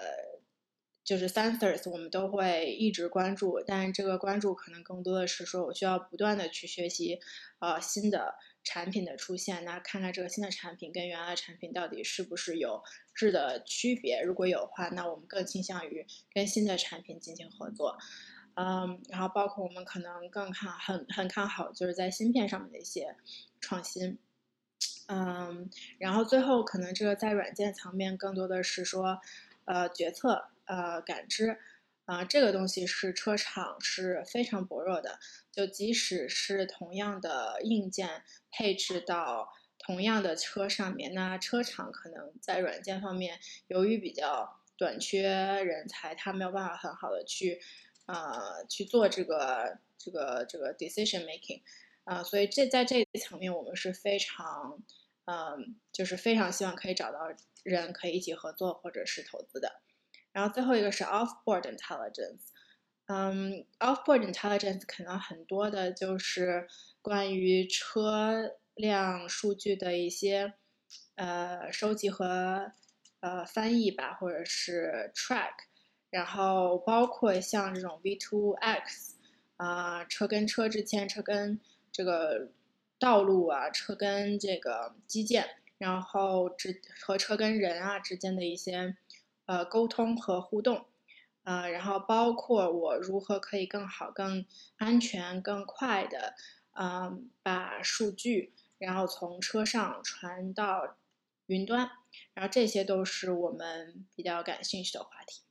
就是 sensors 我们都会一直关注，但这个关注可能更多的是说我需要不断的去学习呃新的产品的出现，那看看这个新的产品跟原来的产品到底是不是有质的区别，如果有的话，那我们更倾向于跟新的产品进行合作。嗯，然后包括我们可能更看很很看好，就是在芯片上面的一些创新。嗯，然后最后可能这个在软件层面更多的是说，呃，决策，呃，感知，啊、这个东西是车厂是非常薄弱的，就即使是同样的硬件配置到同样的车上面，那车厂可能在软件方面由于比较短缺人才，他没有办法很好的去，呃，去做这个这个这个 decision making。啊、所以这在这一层面，我们是非常，嗯，就是非常希望可以找到人可以一起合作或者是投资的。然后最后一个是 offboard intelligence，嗯，offboard intelligence 可能很多的就是关于车辆数据的一些呃收集和呃翻译吧，或者是 track，然后包括像这种 V2X 啊、车跟车之间，车跟这个道路啊，车跟这个基建，然后之和车跟人啊之间的一些呃沟通和互动，呃，然后包括我如何可以更好、更安全、更快的，嗯、把数据然后从车上传到云端，然后这些都是我们比较感兴趣的话题。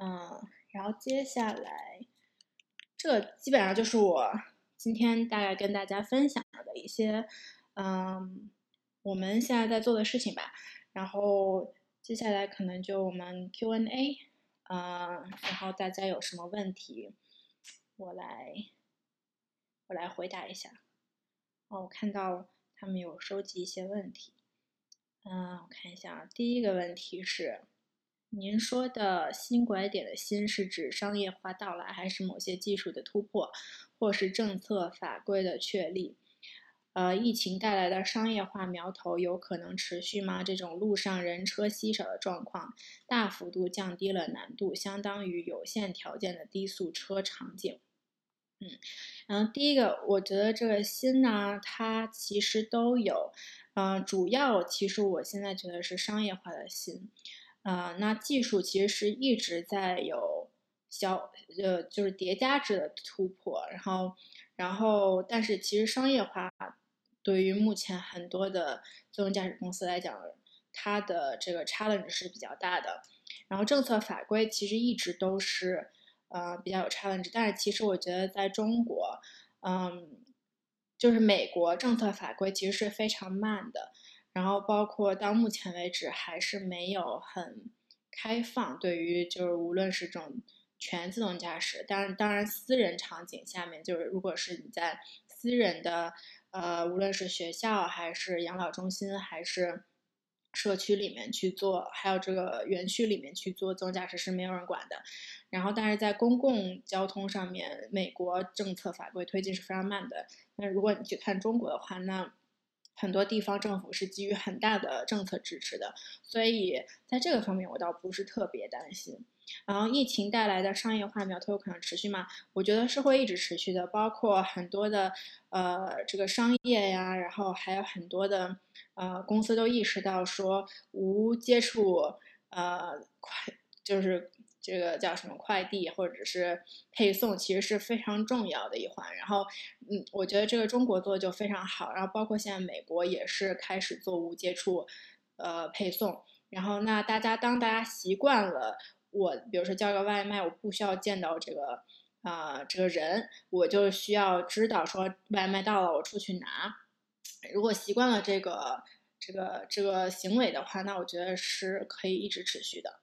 嗯，然后接下来，这基本上就是我今天大概跟大家分享的一些，嗯，我们现在在做的事情吧。然后接下来可能就我们 Q&A，嗯，然后大家有什么问题，我来我来回答一下。哦，我看到他们有收集一些问题。嗯，我看一下，第一个问题是，您说的新拐点的新是指商业化到来，还是某些技术的突破，或是政策法规的确立？呃，疫情带来的商业化苗头有可能持续吗？这种路上人车稀少的状况，大幅度降低了难度，相当于有限条件的低速车场景。嗯，然后第一个，我觉得这个新呢，它其实都有，呃，主要其实我现在觉得是商业化的新，呃，那技术其实是一直在有小，呃，就是叠加制的突破，然后，然后，但是其实商业化对于目前很多的自动驾驶公司来讲，它的这个 challenge 是比较大的，然后政策法规其实一直都是。呃，比较有 challenge，但是其实我觉得在中国，嗯，就是美国政策法规其实是非常慢的，然后包括到目前为止还是没有很开放，对于就是无论是这种全自动驾驶，当然当然私人场景下面就是如果是你在私人的呃无论是学校还是养老中心还是社区里面去做，还有这个园区里面去做自动驾驶是没有人管的。然后，但是在公共交通上面，美国政策法规推进是非常慢的。那如果你去看中国的话，那很多地方政府是给予很大的政策支持的，所以在这个方面我倒不是特别担心。然后疫情带来的商业化苗头有可能持续吗？我觉得是会一直持续的，包括很多的呃这个商业呀，然后还有很多的呃公司都意识到说无接触呃快就是。这个叫什么快递或者是配送，其实是非常重要的一环。然后，嗯，我觉得这个中国做的就非常好。然后，包括现在美国也是开始做无接触，呃，配送。然后，那大家当大家习惯了，我比如说叫个外卖，我不需要见到这个啊这个人，我就需要知道说外卖到了，我出去拿。如果习惯了这个这个这个行为的话，那我觉得是可以一直持续的。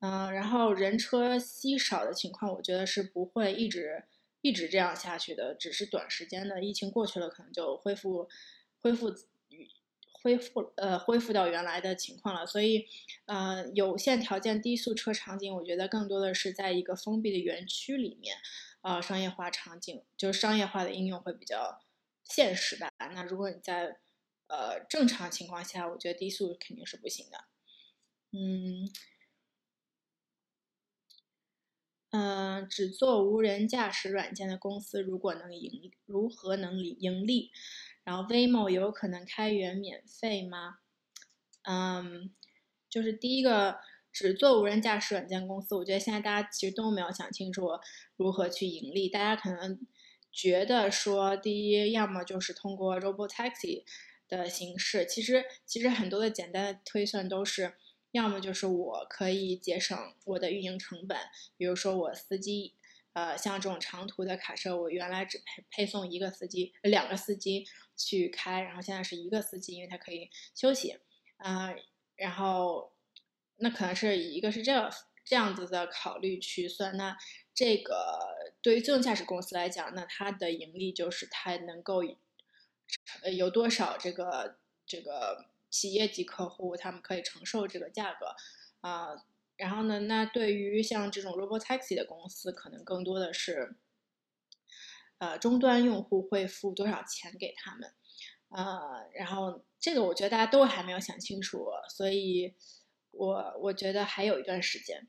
嗯，然后人车稀少的情况，我觉得是不会一直一直这样下去的，只是短时间的。疫情过去了，可能就恢复恢复恢复呃恢复到原来的情况了。所以，呃，有限条件低速车场景，我觉得更多的是在一个封闭的园区里面，啊，商业化场景就是商业化的应用会比较现实吧。那如果你在呃正常情况下，我觉得低速肯定是不行的。嗯。嗯，只做无人驾驶软件的公司，如果能盈，如何能盈利？然后 Waymo 有可能开源免费吗？嗯，就是第一个，只做无人驾驶软件公司，我觉得现在大家其实都没有想清楚如何去盈利。大家可能觉得说，第一，要么就是通过 Robotaxi 的形式，其实其实很多的简单的推算都是。要么就是我可以节省我的运营成本，比如说我司机，呃，像这种长途的卡车，我原来只配配送一个司机，两个司机去开，然后现在是一个司机，因为他可以休息，啊，然后那可能是一个是这样这样子的考虑去算，那这个对于自动驾驶公司来讲，那它的盈利就是它能够，呃，有多少这个这个。企业级客户他们可以承受这个价格，啊，然后呢，那对于像这种 Robotaxi 的公司，可能更多的是，呃，终端用户会付多少钱给他们，呃，然后这个我觉得大家都还没有想清楚，所以我我觉得还有一段时间，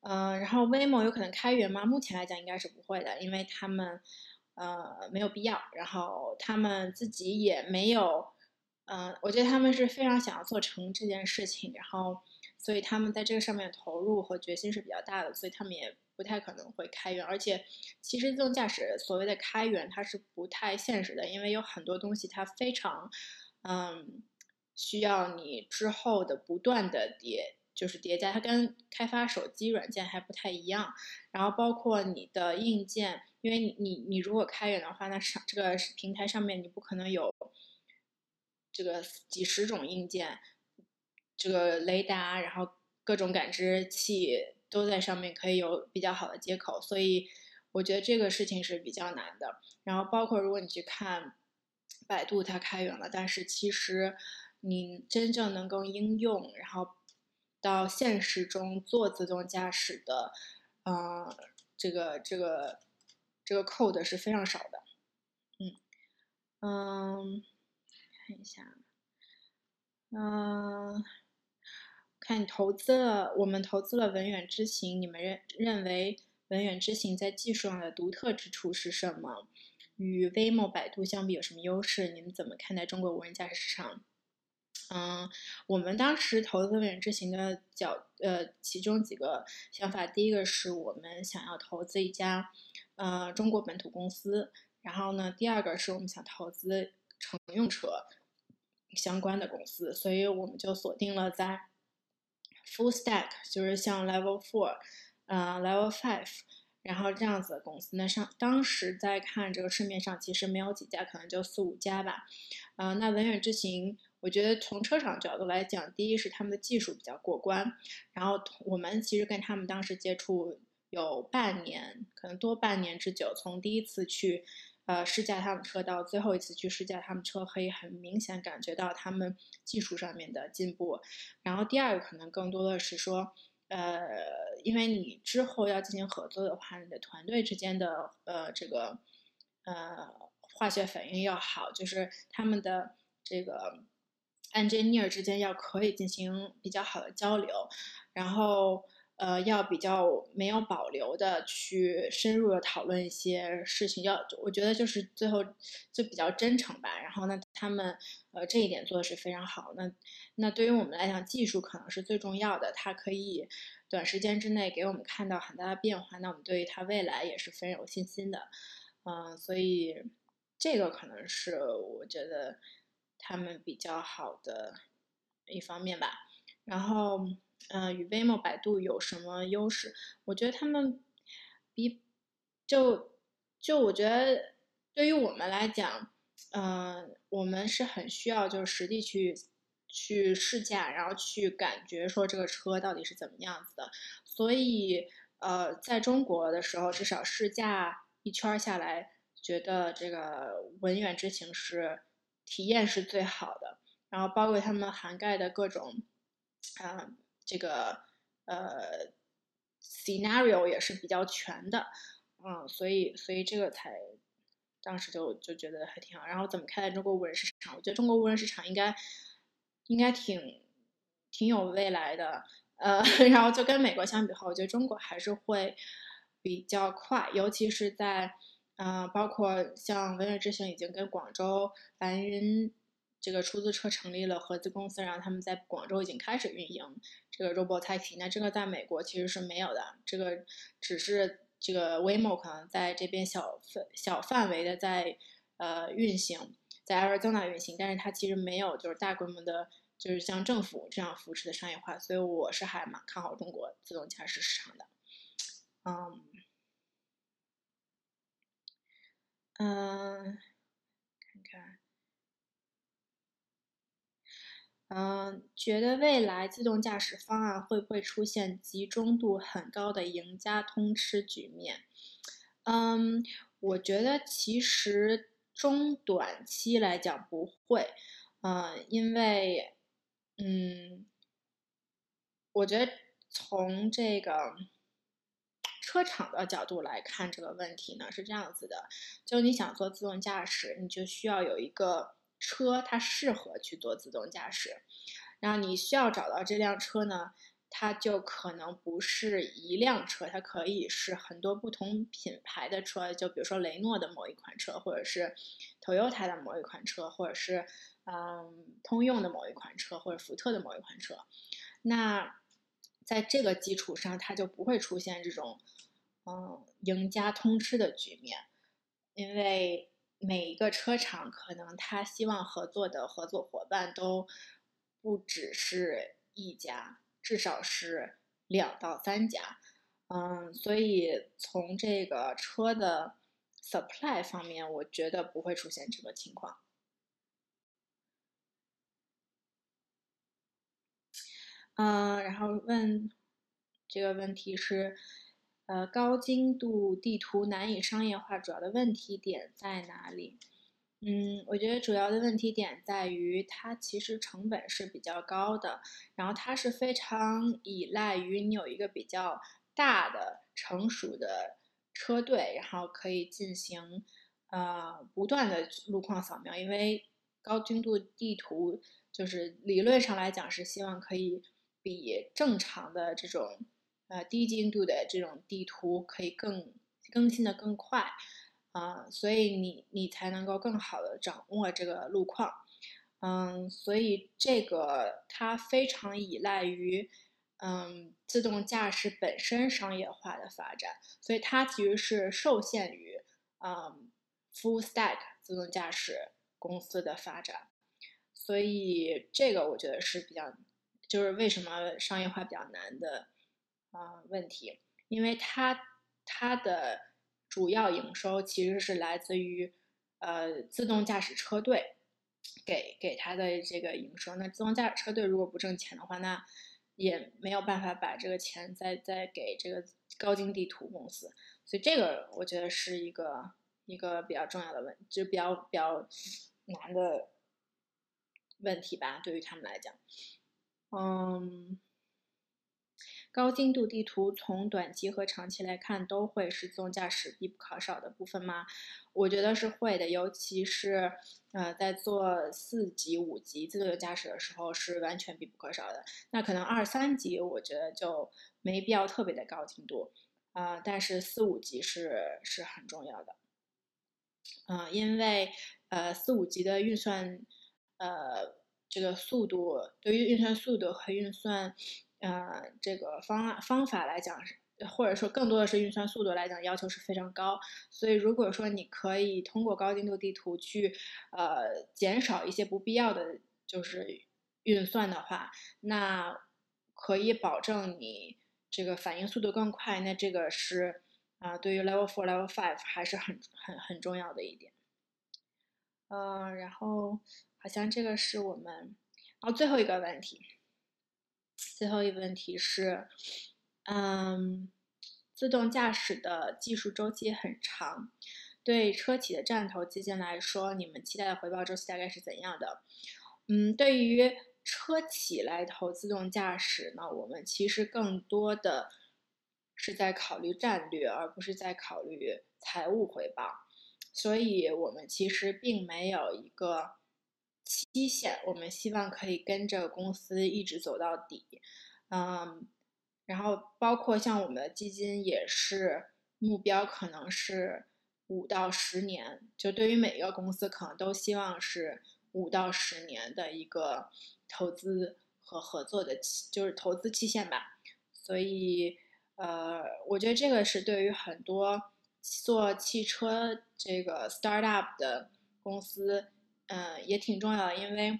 嗯，然后 v a m o 有可能开源吗？目前来讲应该是不会的，因为他们呃没有必要，然后他们自己也没有。嗯，我觉得他们是非常想要做成这件事情，然后，所以他们在这个上面投入和决心是比较大的，所以他们也不太可能会开源。而且，其实自动驾驶所谓的开源，它是不太现实的，因为有很多东西它非常，嗯，需要你之后的不断的叠，就是叠加，它跟开发手机软件还不太一样。然后包括你的硬件，因为你你你如果开源的话，那上这个平台上面你不可能有。这个几十种硬件，这个雷达，然后各种感知器都在上面，可以有比较好的接口，所以我觉得这个事情是比较难的。然后包括如果你去看百度，它开源了，但是其实你真正能够应用，然后到现实中做自动驾驶的，嗯，这个这个这个 code 是非常少的，嗯嗯。看一下，嗯，看你投资了，我们投资了文远之行，你们认认为文远之行在技术上的独特之处是什么？与 Waymo、百度相比有什么优势？你们怎么看待中国无人驾驶市场？嗯，我们当时投资文远之行的角，呃，其中几个想法，第一个是我们想要投资一家，呃，中国本土公司，然后呢，第二个是我们想投资乘用车。相关的公司，所以我们就锁定了在 Full Stack，就是像 Level Four，呃，Level Five，然后这样子的公司。那上当时在看这个市面上其实没有几家，可能就四五家吧。呃，那文远之行，我觉得从车厂角度来讲，第一是他们的技术比较过关，然后我们其实跟他们当时接触有半年，可能多半年之久，从第一次去呃试驾他们车到最后一次去试驾他们车，可以很明显感觉到他们技术上面的进步。然后第二个可能更多的是说，呃，因为你之后要进行合作的话，你的团队之间的呃这个呃化学反应要好，就是他们的这个 engineer 之间要可以进行比较好的交流，然后。呃，要比较没有保留的去深入的讨论一些事情，要我觉得就是最后就比较真诚吧。然后呢，他们呃这一点做的是非常好。那那对于我们来讲，技术可能是最重要的，它可以短时间之内给我们看到很大的变化。那我们对于它未来也是非常有信心的。嗯，所以这个可能是我觉得他们比较好的一方面吧。然后。呃，与 v i m o、百度有什么优势？我觉得他们比就就我觉得对于我们来讲，嗯，我们是很需要就是实地去去试驾，然后去感觉说这个车到底是怎么样子的。所以呃，在中国的时候，至少试驾一圈下来，觉得这个文远之行是体验是最好的。然后包括他们涵盖的各种啊。这个呃，scenario 也是比较全的，嗯，所以所以这个才当时就就觉得还挺好。然后怎么看待中国无人市场？我觉得中国无人市场应该应该挺挺有未来的，呃，然后就跟美国相比的话，我觉得中国还是会比较快，尤其是在嗯，包括像文远之行已经跟广州白云。这个出租车成立了合资公司，然后他们在广州已经开始运营这个 Robot Taxi。那这个在美国其实是没有的，这个只是这个 Waymo 可能在这边小范小范围的在呃运行，在 Arizona 运行，但是它其实没有就是大规模的，就是像政府这样扶持的商业化。所以我是还蛮看好中国自动驾驶市场的。嗯嗯，看看。嗯，觉得未来自动驾驶方案会不会出现集中度很高的赢家通吃局面？嗯，我觉得其实中短期来讲不会，嗯，因为，嗯，我觉得从这个车厂的角度来看这个问题呢是这样子的，就你想做自动驾驶，你就需要有一个。车它适合去做自动驾驶，然后你需要找到这辆车呢，它就可能不是一辆车，它可以是很多不同品牌的车，就比如说雷诺的某一款车，或者是 Toyota 的某一款车，或者是嗯通用的某一款车，或者福特的某一款车。那在这个基础上，它就不会出现这种嗯赢家通吃的局面，因为。每一个车厂可能他希望合作的合作伙伴都不只是一家，至少是两到三家。嗯，所以从这个车的 supply 方面，我觉得不会出现这个情况。嗯，然后问这个问题是。呃，高精度地图难以商业化，主要的问题点在哪里？嗯，我觉得主要的问题点在于它其实成本是比较高的，然后它是非常依赖于你有一个比较大的成熟的车队，然后可以进行呃不断的路况扫描，因为高精度地图就是理论上来讲是希望可以比正常的这种。呃，低精度的这种地图可以更更新的更快，啊，所以你你才能够更好的掌握这个路况，嗯，所以这个它非常依赖于，嗯，自动驾驶本身商业化的发展，所以它其实是受限于，嗯，full stack 自动驾驶公司的发展，所以这个我觉得是比较，就是为什么商业化比较难的。啊，问题，因为它它的主要营收其实是来自于呃自动驾驶车队给给它的这个营收。那自动驾驶车队如果不挣钱的话，那也没有办法把这个钱再再给这个高精地图公司。所以这个我觉得是一个一个比较重要的问，就比较比较难的问题吧，对于他们来讲，嗯。高精度地图从短期和长期来看都会是自动驾驶必不可少的部分吗？我觉得是会的，尤其是呃在做四级、五级自动驾驶的时候是完全必不可少的。那可能二三级我觉得就没必要特别的高精度啊，但是四五级是是很重要的。嗯，因为呃四五级的运算呃这个速度对于运算速度和运算。呃，这个方案方法来讲是，或者说更多的是运算速度来讲，要求是非常高。所以如果说你可以通过高精度地图去，呃，减少一些不必要的就是运算的话，那可以保证你这个反应速度更快。那这个是啊，对于 Level Four、Level Five 还是很很很重要的一点。嗯，然后好像这个是我们，然后最后一个问题。最后一个问题是，嗯，自动驾驶的技术周期很长，对车企的战投基金来说，你们期待的回报周期大概是怎样的？嗯，对于车企来投自动驾驶呢，我们其实更多的是在考虑战略，而不是在考虑财务回报，所以我们其实并没有一个。期限，我们希望可以跟着公司一直走到底，嗯，然后包括像我们的基金也是目标，可能是五到十年，就对于每一个公司，可能都希望是五到十年的一个投资和合作的期，就是投资期限吧。所以，呃，我觉得这个是对于很多做汽车这个 startup 的公司。嗯，也挺重要的，因为，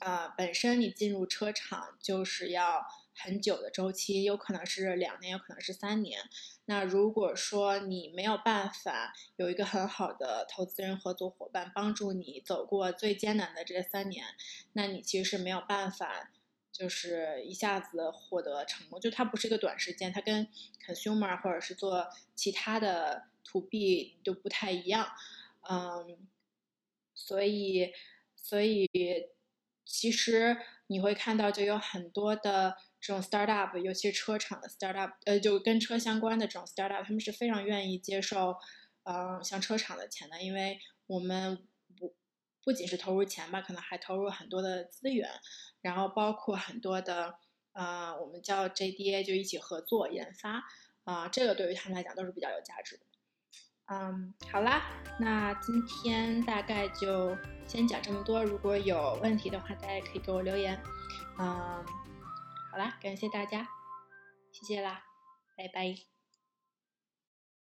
呃，本身你进入车厂就是要很久的周期，有可能是两年，有可能是三年。那如果说你没有办法有一个很好的投资人合作伙伴帮助你走过最艰难的这三年，那你其实是没有办法，就是一下子获得成功。就它不是一个短时间，它跟 consumer 或者是做其他的 to B 都不太一样，嗯。所以，所以其实你会看到，就有很多的这种 startup，尤其是车厂的 startup，呃，就跟车相关的这种 startup，他们是非常愿意接受，呃，像车厂的钱的，因为我们不不仅是投入钱吧，可能还投入很多的资源，然后包括很多的，呃，我们叫 JDA，就一起合作研发，啊，这个对于他们来讲都是比较有价值的。嗯，好啦，那今天大概就先讲这么多。如果有问题的话，大家可以给我留言。嗯，好啦，感谢大家，谢谢啦，拜拜。